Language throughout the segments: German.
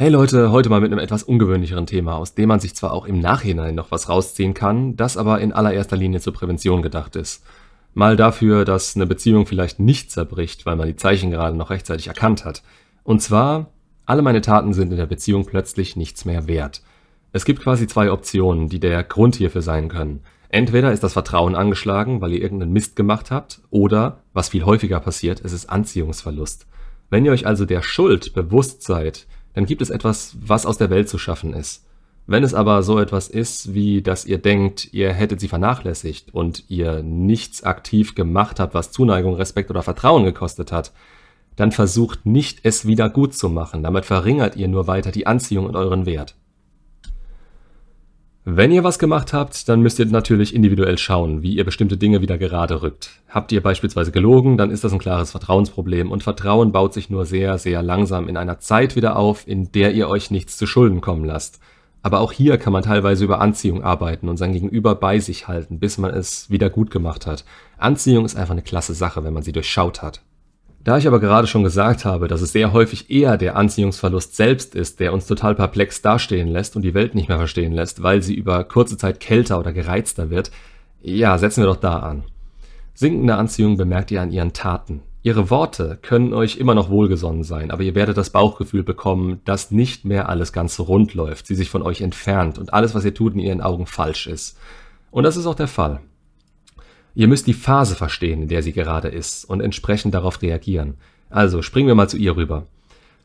Hey Leute, heute mal mit einem etwas ungewöhnlicheren Thema, aus dem man sich zwar auch im Nachhinein noch was rausziehen kann, das aber in allererster Linie zur Prävention gedacht ist. Mal dafür, dass eine Beziehung vielleicht nicht zerbricht, weil man die Zeichen gerade noch rechtzeitig erkannt hat. Und zwar, alle meine Taten sind in der Beziehung plötzlich nichts mehr wert. Es gibt quasi zwei Optionen, die der Grund hierfür sein können. Entweder ist das Vertrauen angeschlagen, weil ihr irgendeinen Mist gemacht habt, oder, was viel häufiger passiert, es ist Anziehungsverlust. Wenn ihr euch also der Schuld bewusst seid, dann gibt es etwas, was aus der Welt zu schaffen ist. Wenn es aber so etwas ist, wie dass ihr denkt, ihr hättet sie vernachlässigt und ihr nichts aktiv gemacht habt, was Zuneigung, Respekt oder Vertrauen gekostet hat, dann versucht nicht, es wieder gut zu machen. Damit verringert ihr nur weiter die Anziehung und euren Wert. Wenn ihr was gemacht habt, dann müsst ihr natürlich individuell schauen, wie ihr bestimmte Dinge wieder gerade rückt. Habt ihr beispielsweise gelogen, dann ist das ein klares Vertrauensproblem und Vertrauen baut sich nur sehr, sehr langsam in einer Zeit wieder auf, in der ihr euch nichts zu Schulden kommen lasst. Aber auch hier kann man teilweise über Anziehung arbeiten und sein Gegenüber bei sich halten, bis man es wieder gut gemacht hat. Anziehung ist einfach eine klasse Sache, wenn man sie durchschaut hat. Da ich aber gerade schon gesagt habe, dass es sehr häufig eher der Anziehungsverlust selbst ist, der uns total perplex dastehen lässt und die Welt nicht mehr verstehen lässt, weil sie über kurze Zeit kälter oder gereizter wird, ja, setzen wir doch da an. Sinkende Anziehung bemerkt ihr an ihren Taten. Ihre Worte können euch immer noch wohlgesonnen sein, aber ihr werdet das Bauchgefühl bekommen, dass nicht mehr alles ganz rund läuft, sie sich von euch entfernt und alles, was ihr tut, in ihren Augen falsch ist. Und das ist auch der Fall. Ihr müsst die Phase verstehen, in der sie gerade ist und entsprechend darauf reagieren. Also springen wir mal zu ihr rüber.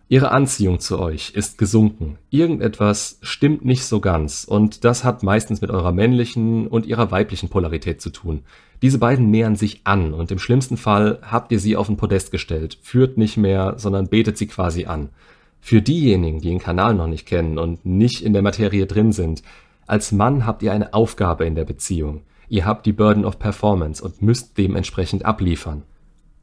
Ihre Anziehung zu euch ist gesunken. Irgendetwas stimmt nicht so ganz und das hat meistens mit eurer männlichen und ihrer weiblichen Polarität zu tun. Diese beiden nähern sich an und im schlimmsten Fall habt ihr sie auf ein Podest gestellt, führt nicht mehr, sondern betet sie quasi an. Für diejenigen, die den Kanal noch nicht kennen und nicht in der Materie drin sind, als Mann habt ihr eine Aufgabe in der Beziehung. Ihr habt die Burden of Performance und müsst dementsprechend abliefern.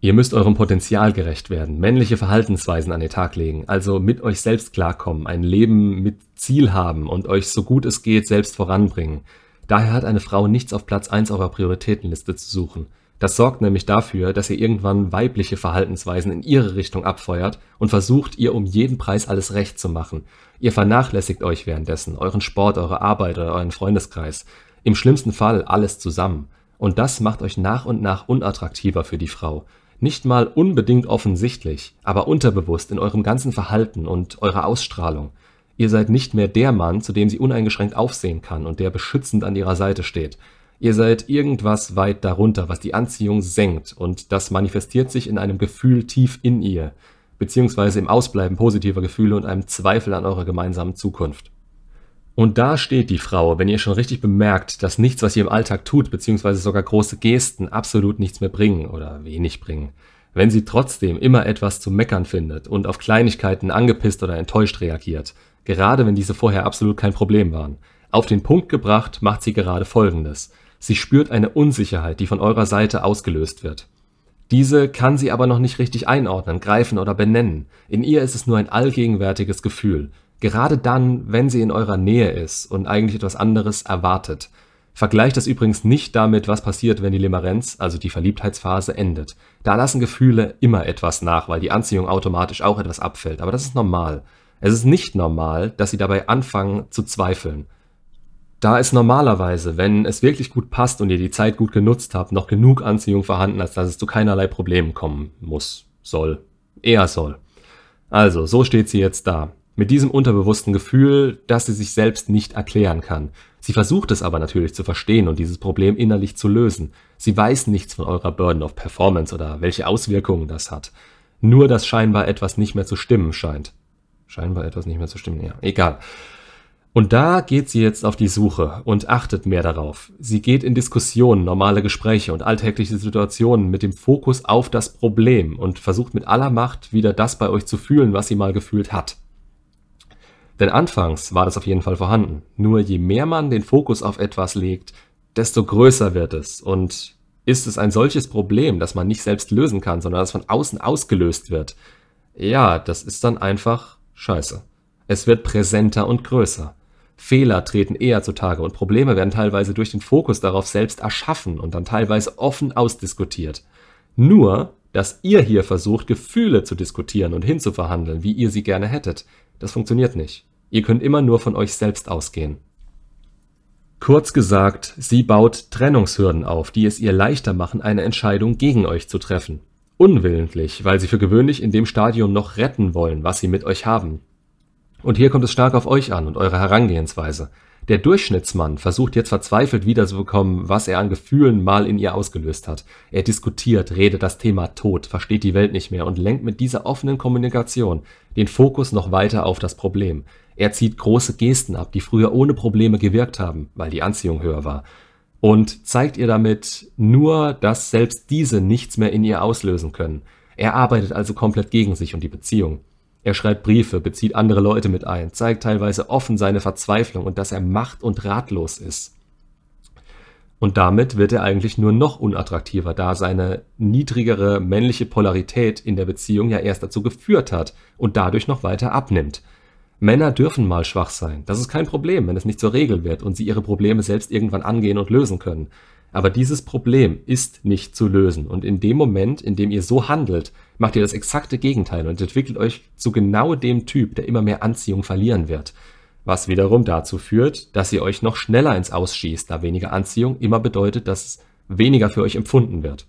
Ihr müsst eurem Potenzial gerecht werden, männliche Verhaltensweisen an den Tag legen, also mit euch selbst klarkommen, ein Leben mit Ziel haben und euch so gut es geht selbst voranbringen. Daher hat eine Frau nichts auf Platz 1 eurer Prioritätenliste zu suchen. Das sorgt nämlich dafür, dass ihr irgendwann weibliche Verhaltensweisen in ihre Richtung abfeuert und versucht, ihr um jeden Preis alles recht zu machen. Ihr vernachlässigt euch währenddessen, euren Sport, eure Arbeit oder euren Freundeskreis. Im schlimmsten Fall alles zusammen. Und das macht euch nach und nach unattraktiver für die Frau. Nicht mal unbedingt offensichtlich, aber unterbewusst in eurem ganzen Verhalten und eurer Ausstrahlung. Ihr seid nicht mehr der Mann, zu dem sie uneingeschränkt aufsehen kann und der beschützend an ihrer Seite steht. Ihr seid irgendwas weit darunter, was die Anziehung senkt und das manifestiert sich in einem Gefühl tief in ihr, beziehungsweise im Ausbleiben positiver Gefühle und einem Zweifel an eurer gemeinsamen Zukunft. Und da steht die Frau, wenn ihr schon richtig bemerkt, dass nichts, was ihr im Alltag tut, beziehungsweise sogar große Gesten absolut nichts mehr bringen oder wenig bringen. Wenn sie trotzdem immer etwas zu meckern findet und auf Kleinigkeiten angepisst oder enttäuscht reagiert, gerade wenn diese vorher absolut kein Problem waren. Auf den Punkt gebracht macht sie gerade Folgendes. Sie spürt eine Unsicherheit, die von eurer Seite ausgelöst wird. Diese kann sie aber noch nicht richtig einordnen, greifen oder benennen. In ihr ist es nur ein allgegenwärtiges Gefühl. Gerade dann, wenn sie in eurer Nähe ist und eigentlich etwas anderes erwartet. Vergleicht das übrigens nicht damit, was passiert, wenn die Limerenz, also die Verliebtheitsphase, endet. Da lassen Gefühle immer etwas nach, weil die Anziehung automatisch auch etwas abfällt. Aber das ist normal. Es ist nicht normal, dass sie dabei anfangen zu zweifeln. Da ist normalerweise, wenn es wirklich gut passt und ihr die Zeit gut genutzt habt, noch genug Anziehung vorhanden, als dass es zu keinerlei Problemen kommen muss, soll, eher soll. Also, so steht sie jetzt da. Mit diesem unterbewussten Gefühl, dass sie sich selbst nicht erklären kann. Sie versucht es aber natürlich zu verstehen und dieses Problem innerlich zu lösen. Sie weiß nichts von eurer Burden of Performance oder welche Auswirkungen das hat. Nur, dass scheinbar etwas nicht mehr zu stimmen scheint. Scheinbar etwas nicht mehr zu stimmen, ja, egal. Und da geht sie jetzt auf die Suche und achtet mehr darauf. Sie geht in Diskussionen, normale Gespräche und alltägliche Situationen mit dem Fokus auf das Problem und versucht mit aller Macht wieder das bei euch zu fühlen, was sie mal gefühlt hat. Denn anfangs war das auf jeden Fall vorhanden. Nur je mehr man den Fokus auf etwas legt, desto größer wird es. Und ist es ein solches Problem, das man nicht selbst lösen kann, sondern das von außen ausgelöst wird, ja, das ist dann einfach scheiße. Es wird präsenter und größer. Fehler treten eher zutage und Probleme werden teilweise durch den Fokus darauf selbst erschaffen und dann teilweise offen ausdiskutiert. Nur, dass ihr hier versucht, Gefühle zu diskutieren und hinzuverhandeln, wie ihr sie gerne hättet, Das funktioniert nicht. Ihr könnt immer nur von euch selbst ausgehen. Kurz gesagt, sie baut Trennungshürden auf, die es ihr leichter machen, eine Entscheidung gegen euch zu treffen. Unwillentlich, weil sie für gewöhnlich in dem Stadium noch retten wollen, was sie mit euch haben. Und hier kommt es stark auf euch an und eure Herangehensweise. Der Durchschnittsmann versucht jetzt verzweifelt wiederzubekommen, was er an Gefühlen mal in ihr ausgelöst hat. Er diskutiert, redet das Thema tot, versteht die Welt nicht mehr und lenkt mit dieser offenen Kommunikation den Fokus noch weiter auf das Problem. Er zieht große Gesten ab, die früher ohne Probleme gewirkt haben, weil die Anziehung höher war. Und zeigt ihr damit nur, dass selbst diese nichts mehr in ihr auslösen können. Er arbeitet also komplett gegen sich und die Beziehung. Er schreibt Briefe, bezieht andere Leute mit ein, zeigt teilweise offen seine Verzweiflung und dass er macht- und ratlos ist. Und damit wird er eigentlich nur noch unattraktiver, da seine niedrigere männliche Polarität in der Beziehung ja erst dazu geführt hat und dadurch noch weiter abnimmt. Männer dürfen mal schwach sein. Das ist kein Problem, wenn es nicht zur Regel wird und sie ihre Probleme selbst irgendwann angehen und lösen können. Aber dieses Problem ist nicht zu lösen. Und in dem Moment, in dem ihr so handelt, macht ihr das exakte Gegenteil und entwickelt euch zu genau dem Typ, der immer mehr Anziehung verlieren wird. Was wiederum dazu führt, dass ihr euch noch schneller ins Ausschießt, da weniger Anziehung immer bedeutet, dass weniger für euch empfunden wird.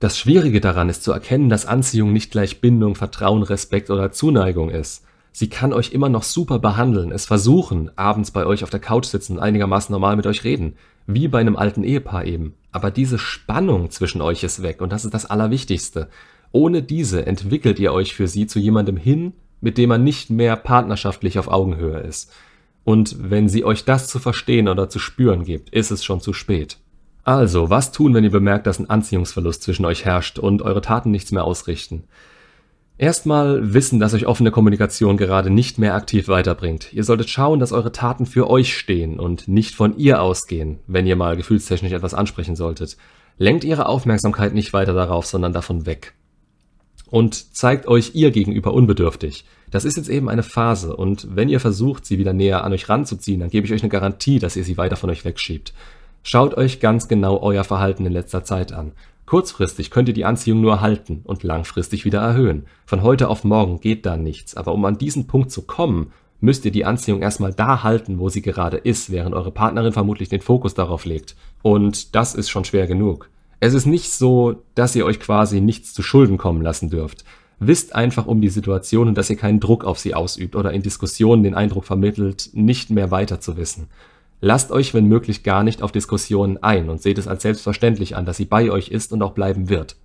Das Schwierige daran ist zu erkennen, dass Anziehung nicht gleich Bindung, Vertrauen, Respekt oder Zuneigung ist. Sie kann euch immer noch super behandeln, es versuchen, abends bei euch auf der Couch sitzen einigermaßen normal mit euch reden. Wie bei einem alten Ehepaar eben. Aber diese Spannung zwischen euch ist weg und das ist das Allerwichtigste. Ohne diese entwickelt ihr euch für sie zu jemandem hin, mit dem man nicht mehr partnerschaftlich auf Augenhöhe ist. Und wenn sie euch das zu verstehen oder zu spüren gibt, ist es schon zu spät. Also, was tun, wenn ihr bemerkt, dass ein Anziehungsverlust zwischen euch herrscht und eure Taten nichts mehr ausrichten? Erstmal wissen, dass euch offene Kommunikation gerade nicht mehr aktiv weiterbringt. Ihr solltet schauen, dass eure Taten für euch stehen und nicht von ihr ausgehen, wenn ihr mal gefühlstechnisch etwas ansprechen solltet. Lenkt ihre Aufmerksamkeit nicht weiter darauf, sondern davon weg. Und zeigt euch ihr gegenüber unbedürftig. Das ist jetzt eben eine Phase und wenn ihr versucht, sie wieder näher an euch ranzuziehen, dann gebe ich euch eine Garantie, dass ihr sie weiter von euch wegschiebt. Schaut euch ganz genau euer Verhalten in letzter Zeit an. Kurzfristig könnt ihr die Anziehung nur halten und langfristig wieder erhöhen. Von heute auf morgen geht da nichts, aber um an diesen Punkt zu kommen, müsst ihr die Anziehung erstmal da halten, wo sie gerade ist, während eure Partnerin vermutlich den Fokus darauf legt. Und das ist schon schwer genug. Es ist nicht so, dass ihr euch quasi nichts zu Schulden kommen lassen dürft. Wisst einfach um die Situation und dass ihr keinen Druck auf sie ausübt oder in Diskussionen den Eindruck vermittelt, nicht mehr weiter zu wissen. Lasst euch, wenn möglich, gar nicht auf Diskussionen ein und seht es als selbstverständlich an, dass sie bei euch ist und auch bleiben wird.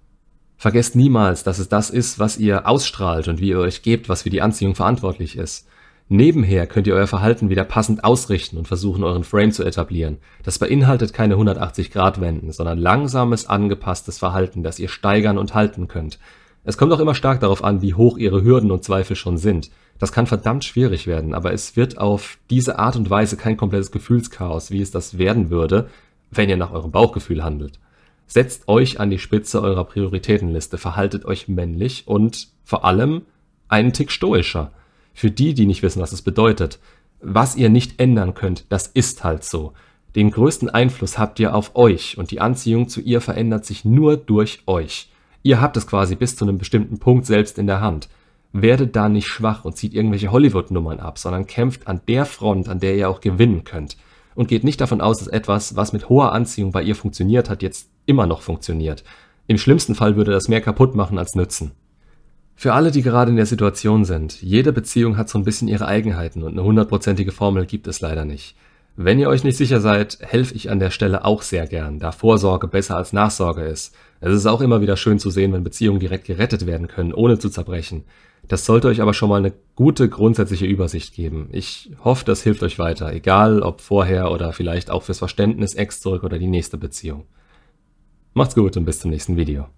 Vergesst niemals, dass es das ist, was ihr ausstrahlt und wie ihr euch gebt, was für die Anziehung verantwortlich ist. Nebenher könnt ihr euer Verhalten wieder passend ausrichten und versuchen, euren Frame zu etablieren. Das beinhaltet keine 180-Grad-Wenden, sondern langsames, angepasstes Verhalten, das ihr steigern und halten könnt. Es kommt auch immer stark darauf an, wie hoch ihre Hürden und Zweifel schon sind. Das kann verdammt schwierig werden, aber es wird auf diese Art und Weise kein komplettes Gefühlschaos, wie es das werden würde, wenn ihr nach eurem Bauchgefühl handelt. Setzt euch an die Spitze eurer Prioritätenliste, verhaltet euch männlich und vor allem einen Tick stoischer. Für die, die nicht wissen, was es bedeutet. Was ihr nicht ändern könnt, das ist halt so. Den größten Einfluss habt ihr auf euch und die Anziehung zu ihr verändert sich nur durch euch. Ihr habt es quasi bis zu einem bestimmten Punkt selbst in der Hand. Werdet da nicht schwach und zieht irgendwelche Hollywood-Nummern ab, sondern kämpft an der Front, an der ihr auch gewinnen könnt. Und geht nicht davon aus, dass etwas, was mit hoher Anziehung bei ihr funktioniert hat, jetzt immer noch funktioniert. Im schlimmsten Fall würde das mehr kaputt machen als nützen. Für alle, die gerade in der Situation sind, jede Beziehung hat so ein bisschen ihre Eigenheiten und eine hundertprozentige Formel gibt es leider nicht. Wenn ihr euch nicht sicher seid, helfe ich an der Stelle auch sehr gern, da Vorsorge besser als Nachsorge ist. Es ist auch immer wieder schön zu sehen, wenn Beziehungen direkt gerettet werden können, ohne zu zerbrechen. Das sollte euch aber schon mal eine gute grundsätzliche Übersicht geben. Ich hoffe, das hilft euch weiter, egal ob vorher oder vielleicht auch fürs Verständnis Ex zurück oder die nächste Beziehung. Macht's gut und bis zum nächsten Video.